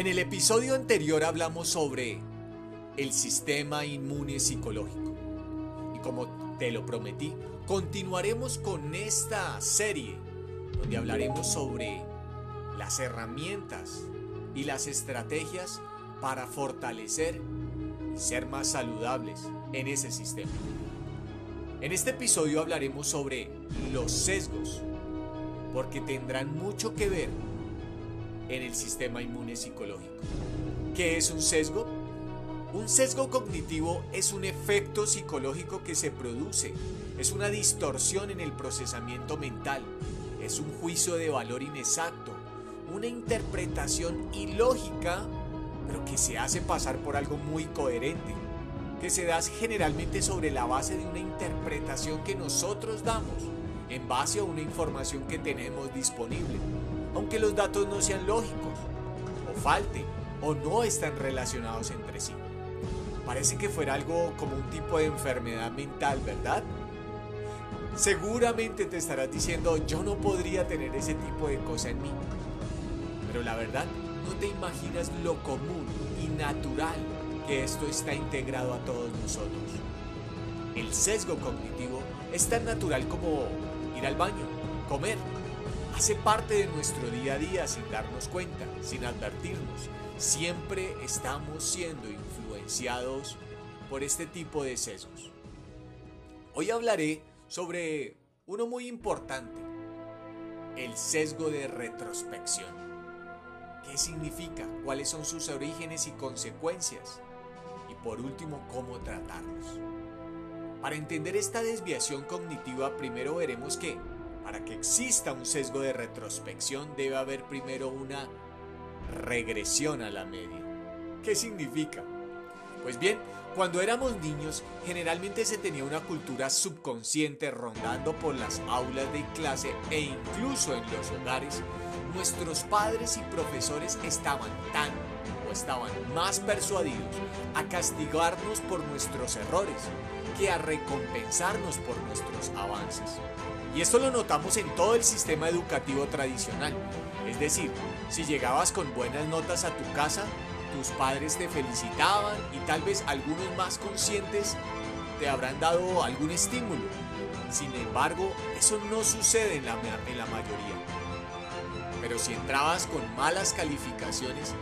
En el episodio anterior hablamos sobre el sistema inmune psicológico. Y como te lo prometí, continuaremos con esta serie donde hablaremos sobre las herramientas y las estrategias para fortalecer y ser más saludables en ese sistema. En este episodio hablaremos sobre los sesgos, porque tendrán mucho que ver en el sistema inmune psicológico. ¿Qué es un sesgo? Un sesgo cognitivo es un efecto psicológico que se produce, es una distorsión en el procesamiento mental, es un juicio de valor inexacto, una interpretación ilógica, pero que se hace pasar por algo muy coherente, que se da generalmente sobre la base de una interpretación que nosotros damos, en base a una información que tenemos disponible aunque los datos no sean lógicos, o falten, o no están relacionados entre sí. Parece que fuera algo como un tipo de enfermedad mental, ¿verdad? Seguramente te estarás diciendo, yo no podría tener ese tipo de cosa en mí. Pero la verdad, no te imaginas lo común y natural que esto está integrado a todos nosotros. El sesgo cognitivo es tan natural como ir al baño, comer, hace parte de nuestro día a día sin darnos cuenta, sin advertirnos. Siempre estamos siendo influenciados por este tipo de sesgos. Hoy hablaré sobre uno muy importante, el sesgo de retrospección. ¿Qué significa? ¿Cuáles son sus orígenes y consecuencias? Y por último, cómo tratarlos. Para entender esta desviación cognitiva, primero veremos que para que exista un sesgo de retrospección debe haber primero una regresión a la media. ¿Qué significa? Pues bien, cuando éramos niños, generalmente se tenía una cultura subconsciente rondando por las aulas de clase e incluso en los hogares. Nuestros padres y profesores estaban tan o estaban más persuadidos a castigarnos por nuestros errores que a recompensarnos por nuestros avances. Y esto lo notamos en todo el sistema educativo tradicional. Es decir, si llegabas con buenas notas a tu casa, tus padres te felicitaban y tal vez algunos más conscientes te habrán dado algún estímulo. Sin embargo, eso no sucede en la, en la mayoría. Pero si entrabas con malas calificaciones,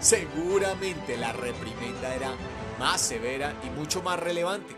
seguramente la reprimenda era más severa y mucho más relevante.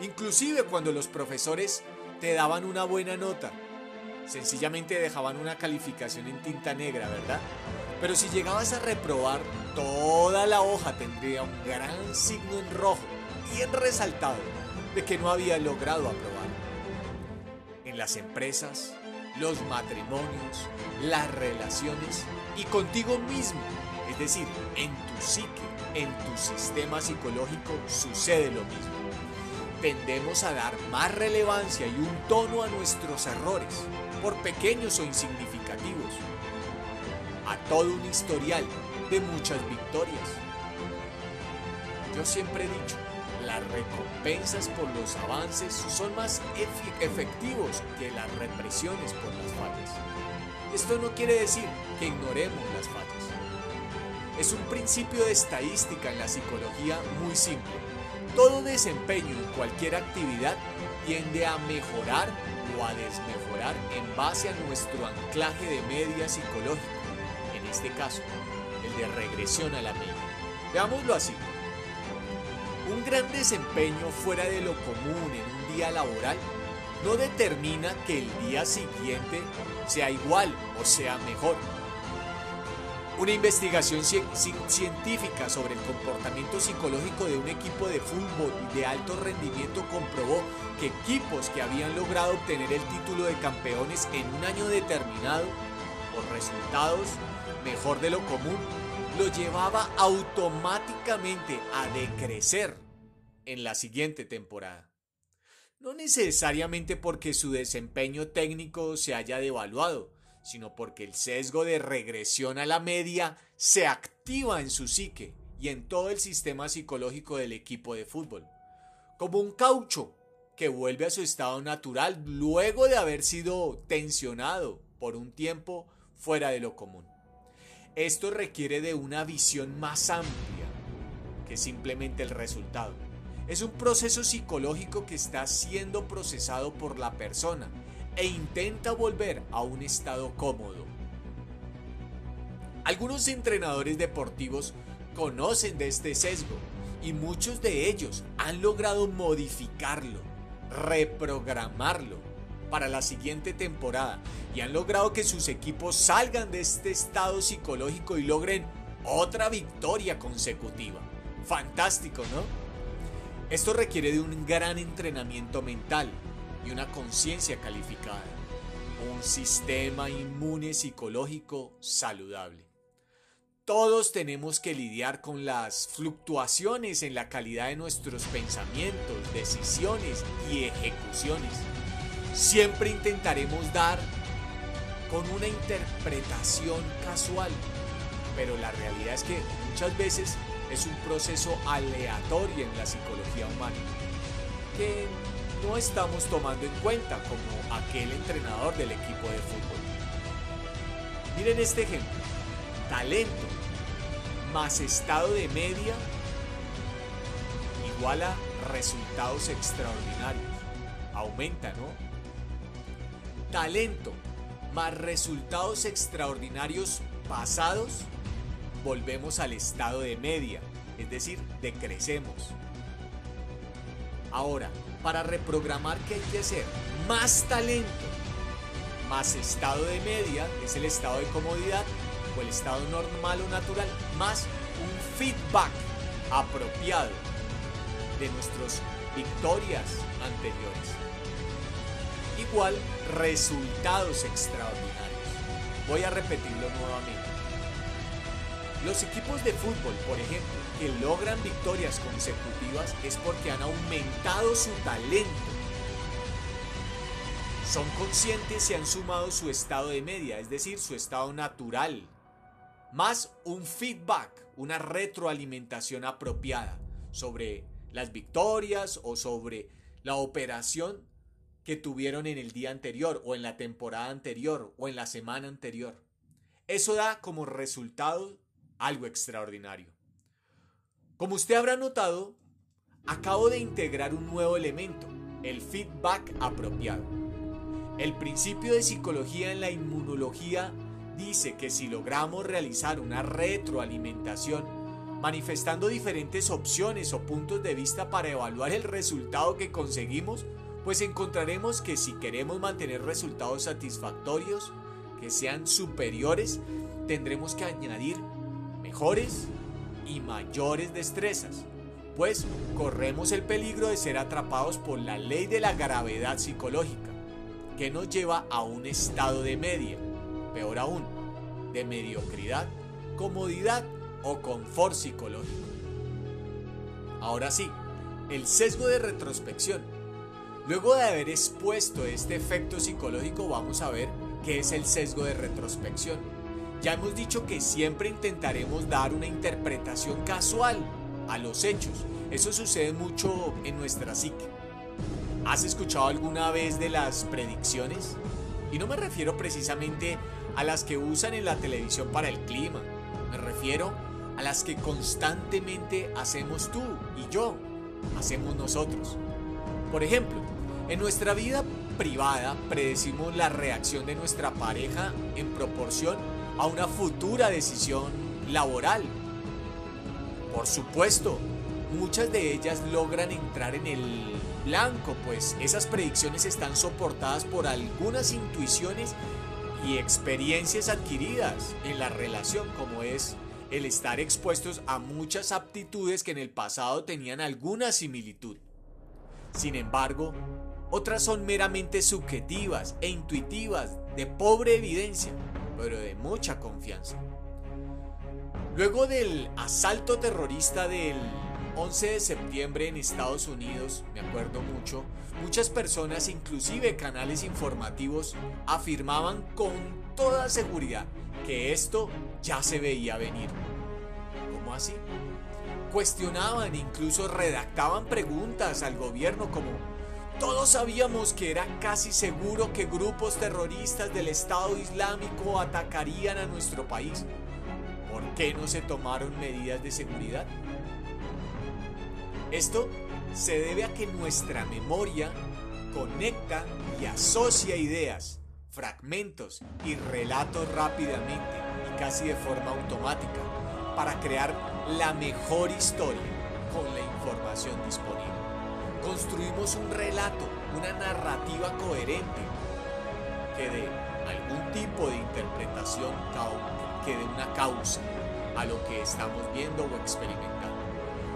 Inclusive cuando los profesores te daban una buena nota. Sencillamente dejaban una calificación en tinta negra, ¿verdad? Pero si llegabas a reprobar, toda la hoja tendría un gran signo en rojo, bien resaltado, de que no había logrado aprobar. En las empresas, los matrimonios, las relaciones y contigo mismo, es decir, en tu psique, en tu sistema psicológico, sucede lo mismo tendemos a dar más relevancia y un tono a nuestros errores, por pequeños o insignificativos, a todo un historial de muchas victorias. Yo siempre he dicho, las recompensas por los avances son más efectivos que las represiones por las fallas. Esto no quiere decir que ignoremos las fallas. Es un principio de estadística en la psicología muy simple todo desempeño en cualquier actividad tiende a mejorar o a desmejorar en base a nuestro anclaje de media psicológico, en este caso, el de regresión a la media. Veámoslo así. Un gran desempeño fuera de lo común en un día laboral no determina que el día siguiente sea igual o sea mejor una investigación científica sobre el comportamiento psicológico de un equipo de fútbol de alto rendimiento comprobó que equipos que habían logrado obtener el título de campeones en un año determinado, por resultados mejor de lo común, lo llevaba automáticamente a decrecer en la siguiente temporada. No necesariamente porque su desempeño técnico se haya devaluado, sino porque el sesgo de regresión a la media se activa en su psique y en todo el sistema psicológico del equipo de fútbol, como un caucho que vuelve a su estado natural luego de haber sido tensionado por un tiempo fuera de lo común. Esto requiere de una visión más amplia que simplemente el resultado. Es un proceso psicológico que está siendo procesado por la persona e intenta volver a un estado cómodo. Algunos entrenadores deportivos conocen de este sesgo y muchos de ellos han logrado modificarlo, reprogramarlo para la siguiente temporada y han logrado que sus equipos salgan de este estado psicológico y logren otra victoria consecutiva. Fantástico, ¿no? Esto requiere de un gran entrenamiento mental y una conciencia calificada, un sistema inmune psicológico saludable. Todos tenemos que lidiar con las fluctuaciones en la calidad de nuestros pensamientos, decisiones y ejecuciones. Siempre intentaremos dar con una interpretación casual, pero la realidad es que muchas veces es un proceso aleatorio en la psicología humana no estamos tomando en cuenta como aquel entrenador del equipo de fútbol. Miren este ejemplo. Talento más estado de media igual a resultados extraordinarios. Aumenta, ¿no? Talento más resultados extraordinarios pasados volvemos al estado de media, es decir, decrecemos. Ahora, para reprogramar, ¿qué hay que hacer? Más talento, más estado de media, es el estado de comodidad, o el estado normal o natural, más un feedback apropiado de nuestras victorias anteriores. Igual resultados extraordinarios. Voy a repetirlo nuevamente. Los equipos de fútbol, por ejemplo, que logran victorias consecutivas es porque han aumentado su talento. Son conscientes y han sumado su estado de media, es decir, su estado natural, más un feedback, una retroalimentación apropiada sobre las victorias o sobre la operación que tuvieron en el día anterior o en la temporada anterior o en la semana anterior. Eso da como resultado algo extraordinario. Como usted habrá notado, acabo de integrar un nuevo elemento, el feedback apropiado. El principio de psicología en la inmunología dice que si logramos realizar una retroalimentación, manifestando diferentes opciones o puntos de vista para evaluar el resultado que conseguimos, pues encontraremos que si queremos mantener resultados satisfactorios, que sean superiores, tendremos que añadir mejores y mayores destrezas, pues corremos el peligro de ser atrapados por la ley de la gravedad psicológica, que nos lleva a un estado de media, peor aún, de mediocridad, comodidad o confort psicológico. Ahora sí, el sesgo de retrospección. Luego de haber expuesto este efecto psicológico, vamos a ver qué es el sesgo de retrospección. Ya hemos dicho que siempre intentaremos dar una interpretación casual a los hechos. Eso sucede mucho en nuestra psique. ¿Has escuchado alguna vez de las predicciones? Y no me refiero precisamente a las que usan en la televisión para el clima. Me refiero a las que constantemente hacemos tú y yo, hacemos nosotros. Por ejemplo, en nuestra vida privada predecimos la reacción de nuestra pareja en proporción a una futura decisión laboral. Por supuesto, muchas de ellas logran entrar en el blanco, pues esas predicciones están soportadas por algunas intuiciones y experiencias adquiridas en la relación, como es el estar expuestos a muchas aptitudes que en el pasado tenían alguna similitud. Sin embargo, otras son meramente subjetivas e intuitivas, de pobre evidencia, pero de mucha confianza. Luego del asalto terrorista del 11 de septiembre en Estados Unidos, me acuerdo mucho, muchas personas, inclusive canales informativos, afirmaban con toda seguridad que esto ya se veía venir. ¿Cómo así? Cuestionaban, incluso redactaban preguntas al gobierno como, todos sabíamos que era casi seguro que grupos terroristas del Estado Islámico atacarían a nuestro país. ¿por qué no se tomaron medidas de seguridad? Esto se debe a que nuestra memoria conecta y asocia ideas, fragmentos y relatos rápidamente y casi de forma automática para crear la mejor historia con la información disponible. Construimos un relato, una narrativa coherente que dé algún tipo de interpretación que dé una causa a lo que estamos viendo o experimentando,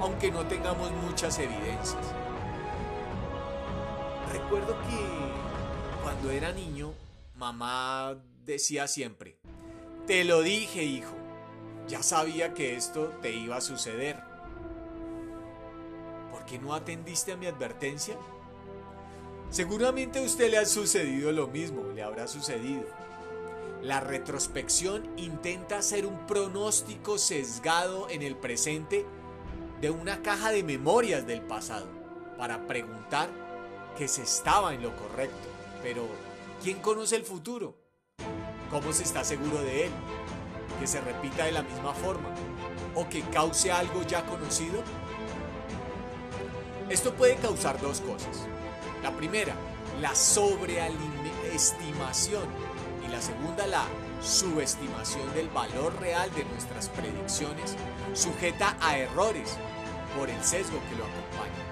aunque no tengamos muchas evidencias. Recuerdo que cuando era niño, mamá decía siempre, te lo dije hijo, ya sabía que esto te iba a suceder. ¿Por qué no atendiste a mi advertencia? Seguramente a usted le ha sucedido lo mismo, le habrá sucedido. La retrospección intenta hacer un pronóstico sesgado en el presente de una caja de memorias del pasado para preguntar que se estaba en lo correcto. Pero, ¿quién conoce el futuro? ¿Cómo se está seguro de él? ¿Que se repita de la misma forma? ¿O que cause algo ya conocido? Esto puede causar dos cosas. La primera, la sobreestimación y la segunda, la subestimación del valor real de nuestras predicciones sujeta a errores por el sesgo que lo acompaña.